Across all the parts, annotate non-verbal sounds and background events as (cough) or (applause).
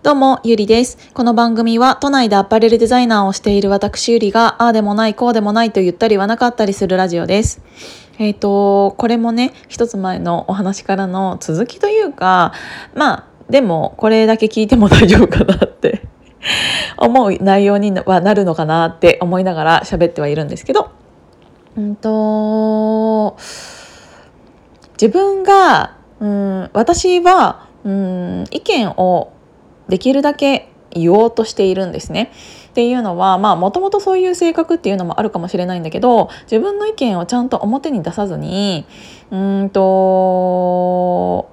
どうも、ゆりです。この番組は都内でアパレルデザイナーをしている私ゆりが、ああでもない、こうでもないと言ったりはなかったりするラジオです。えっ、ー、と、これもね、一つ前のお話からの続きというか、まあ、でも、これだけ聞いても大丈夫かなって (laughs) 思う内容にはなるのかなって思いながら喋ってはいるんですけど、うんと、自分が、うん、私は、うん、意見をできるだけ言おうとしているんですね。っていうのはまあもともとそういう性格っていうのもあるかもしれないんだけど自分の意見をちゃんと表に出さずにうんと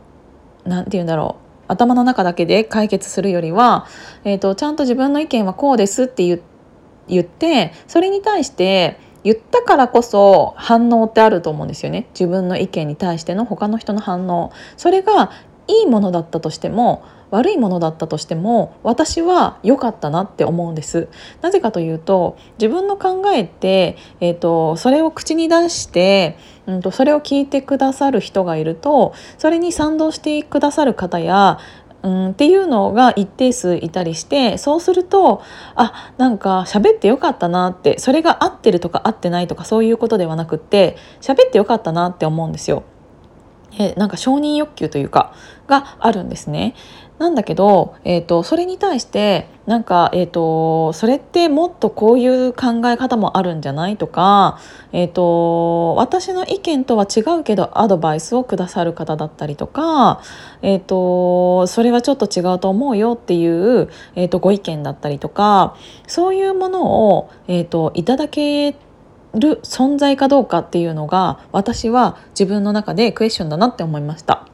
何て言うんだろう。頭の中だけで解決するよりは、えーと、ちゃんと自分の意見はこうですって言ってそれに対して言ったからこそ反応ってあると思うんですよね。自分の意見に対しての他の人の反応。それがいいものだったとしても悪いものだったとしても私は良かったなって思うんですなぜかというと自分の考えって、えーと、それを口に出して、うんと、それを聞いてくださる人がいるとそれに賛同してくださる方やうん、っていうのが一定数いたりしてそうするとあなんか喋ってよかったなってそれが合ってるとか合ってないとかそういうことではなくって喋ってよかったなって思うんですよ。えなんか承認欲求というかがあるんですね。なんだけど、えーと、それに対してなんか、えーと、それってもっとこういう考え方もあるんじゃないとか、えーと、私の意見とは違うけどアドバイスをくださる方だったりとか、えー、とそれはちょっと違うと思うよっていう、えー、とご意見だったりとかそういうものを、えー、といただける存在かどうかっていうのが私は自分の中でクエスチョンだなって思いました。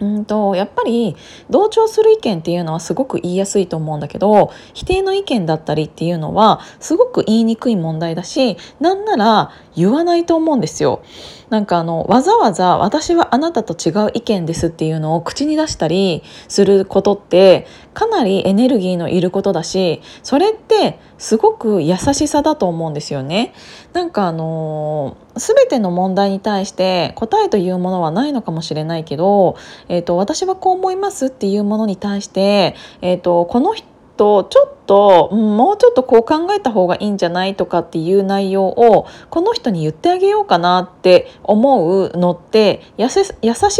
うんとやっぱり同調する意見っていうのはすごく言いやすいと思うんだけど否定の意見だったりっていうのはすごく言いにくい問題だしなんなら言わないと思うんですよ。なんかあのわざわざ私はあなたと違う意見ですっていうのを口に出したりすることってかなりエネルギーのいることだしそれってすごく優しさだと思うんですよね。なんかあの全ての問題に対して答えというものはないのかもしれないけど、えーと、私はこう思いますっていうものに対して、えーと、この人とちょっと、もうちょっとこう考えた方がいいんじゃないとかっていう内容をこの人に言ってあげようかなって思うのって優し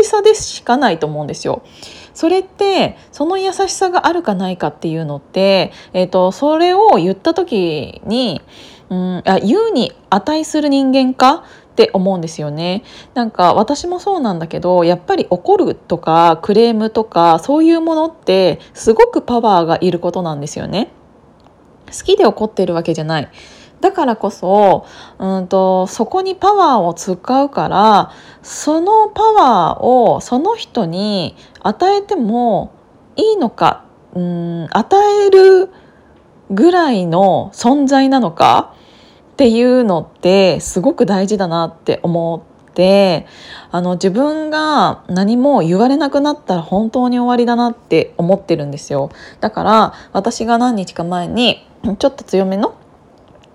さでしかないと思うんですよ。それってその優しさがあるかないかっていうのって、えーと、それを言った時に、うん、あ言うに値する人間かって思うんですよね。なんか私もそうなんだけどやっぱり怒るとかクレームとかそういうものってすごくパワーがいることなんですよね。好きで怒ってるわけじゃない。だからこそ、うんと、そこにパワーを使うから、そのパワーをその人に与えてもいいのか、うん、与えるぐらいの存在なのかっていうのってすごく大事だなって思ってあの自分が何も言われなくなったら本当に終わりだなって思ってるんですよ。だから私が何日か前にちょっと強めの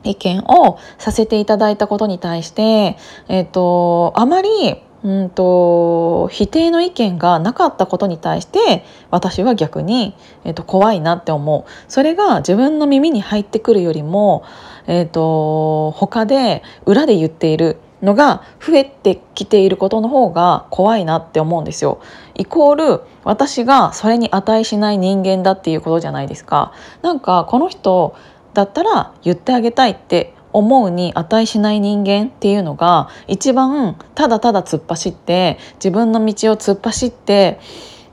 意見をさせていただいたことに対して、えっ、ー、と、あまり、うんと、否定の意見がなかったことに対して私は逆に、えーと、怖いなって思うそれが自分の耳に入ってくるよりも、えーと、他で裏で言っているのが増えてきていることの方が怖いなって思うんですよ。イコール私がそれに値しない人間だっていうことじゃないですか。なんかこの人だったら言ってあげたいって思うに値しない人間っていうのが一番ただただ突っ走って自分の道を突っ走って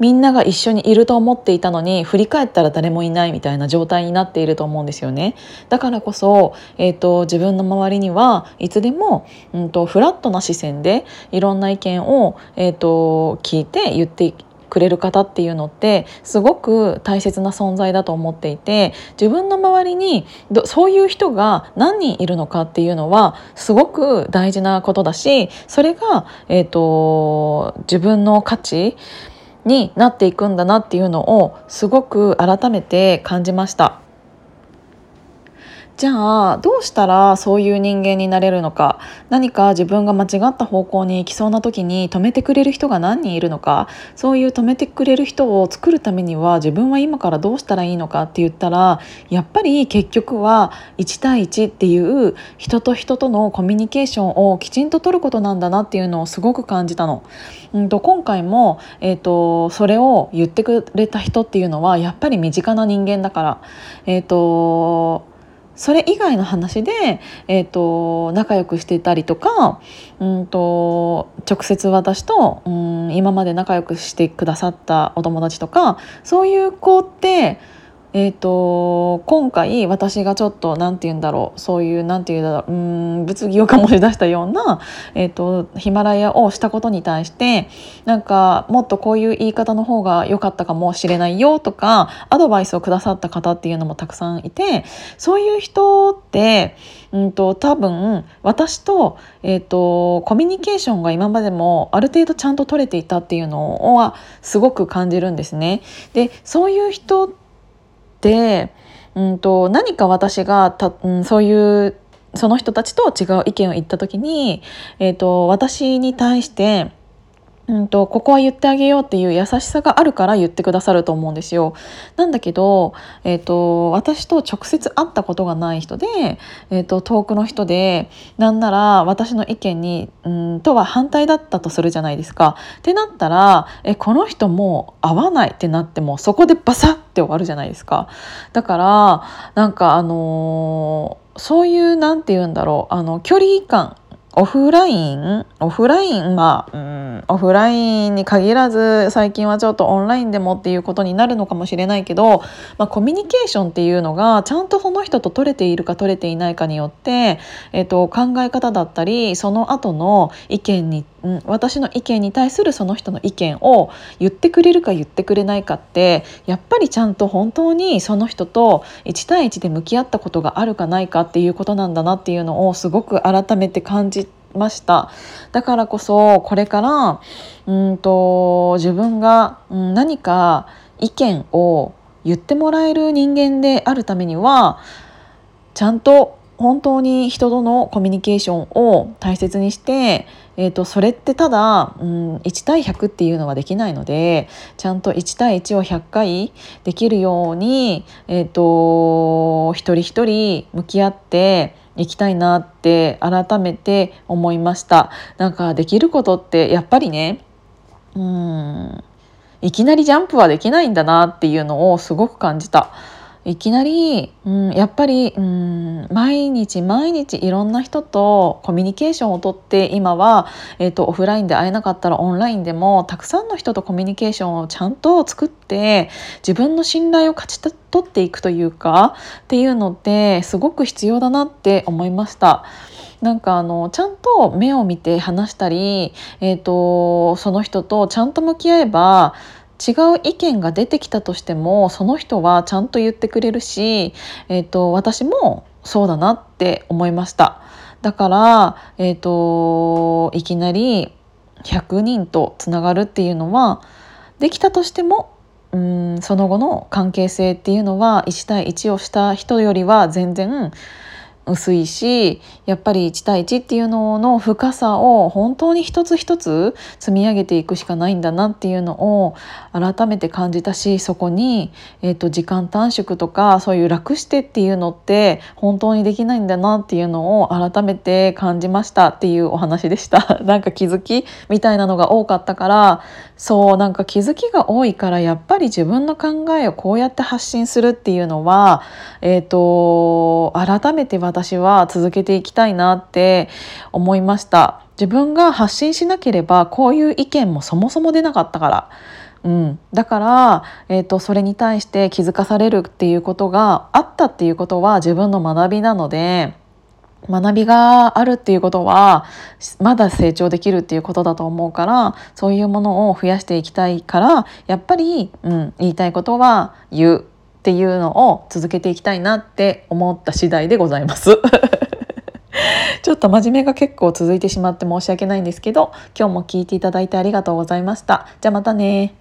みんなが一緒にいると思っていたのに振り返ったら誰もいないみたいな状態になっていると思うんですよね。だからこそ、えーと、自分の周りにはいつでも、うんと、フラットな視線でいろんな意見を、えーと聞いて言ってくれる方っていうのってすごく大切な存在だと思っていて自分の周りにそういう人が何人いるのかっていうのはすごく大事なことだしそれが、えーと、自分の価値になっていくんだなっていうのをすごく改めて感じました。じゃあどうしたらそういう人間になれるのか何か自分が間違った方向に行きそうな時に止めてくれる人が何人いるのかそういう止めてくれる人を作るためには自分は今からどうしたらいいのかって言ったらやっぱり結局は1対1っていう人と人とのコミュニケーションをきちんと取ることなんだなっていうのをすごく感じたの。うんと今回も、えーと、それを言ってくれた人っていうのはやっぱり身近な人間だから。えーとそれ以外の話で、えーと、仲良くしてたりとか、うんと、直接私と、うん、今まで仲良くしてくださったお友達とかそういう子ってえーと、今回私がちょっと何て言うんだろうそういう何て言うんだろううん物議を醸し出したような、えーと、ヒマラヤをしたことに対してなんかもっとこういう言い方の方が良かったかもしれないよとかアドバイスをくださった方っていうのもたくさんいてそういう人って、うんと、多分私と,、えー、とコミュニケーションが今までもある程度ちゃんと取れていたっていうのはすごく感じるんですね。でそういう人、うんと、何か私がた、うん、そういうその人たちと違う意見を言った時に、えーと私に対してうんと、ここは言ってあげようっていう優しさがあるから言ってくださると思うんですよ。なんだけど、えーと、私と直接会ったことがない人で、えーと、遠くの人でなんなら私の意見にうんとは反対だったとするじゃないですか。ってなったらえこの人も会わないってなってもそこでバサッて終わるじゃないですか。だからなんかあのーそういうなんて言うんだろうあの距離感オフライン？オフラインまあ、うん、オフラインに限らず最近はちょっとオンラインでもっていうことになるのかもしれないけど、まあ、コミュニケーションっていうのがちゃんとその人と取れているか取れていないかによって、えっと、考え方だったりその後の意見に、うん、私の意見に対するその人の意見を言ってくれるか言ってくれないかってやっぱりちゃんと本当にその人と1対1で向き合ったことがあるかないかっていうことなんだなっていうのをすごく改めて感じ。ましただからこそこれからうんと自分が何か意見を言ってもらえる人間であるためにはちゃんと本当に人とのコミュニケーションを大切にして、えーと、それってただ、うん、1対100っていうのはできないのでちゃんと1対1を100回できるように、えーと一人一人向き合って行きたいなって改めて思いましたなんかできることってやっぱりねうんいきなりジャンプはできないんだなっていうのをすごく感じた。いきなり、うん、やっぱり、うん、毎日毎日いろんな人とコミュニケーションをとって今は、えーと、オフラインで会えなかったらオンラインでもたくさんの人とコミュニケーションをちゃんと作って自分の信頼を勝ち取っていくというかっていうのってすごく必要だなって思いました。なんかあのちゃんと目を見て話したり、えーとその人とちゃんと向き合えば違う意見が出てきたとしてもその人はちゃんと言ってくれるし、えーと、私もそうだなって思いました。だから、えーと、いきなり100人とつながるっていうのはできたとしてもうんその後の関係性っていうのは1対1をした人よりは全然薄いしやっぱり1対1っていうのの深さを本当に一つ一つ積み上げていくしかないんだなっていうのを改めて感じたしそこに、えーと、時間短縮とかそういう楽してっていうのって本当にできないんだなっていうのを改めて感じましたっていうお話でした。(laughs) なんか気づきみたいなのが多かったからそうなんか気づきが多いからやっぱり自分の考えをこうやって発信するっていうのは、えーと改めて私私は続けていきたいなって思いました。自分が発信しなければこういう意見もそもそも出なかったから。うん、だから、えーと、それに対して気づかされるっていうことがあったっていうことは自分の学びなので学びがあるっていうことはまだ成長できるっていうことだと思うからそういうものを増やしていきたいからやっぱり、うん、言いたいことは言う。っていうのを続けていきたいなって思った次第でございます。(laughs) ちょっと真面目が結構続いてしまって申し訳ないんですけど今日も聞いていただいてありがとうございました。じゃあまたね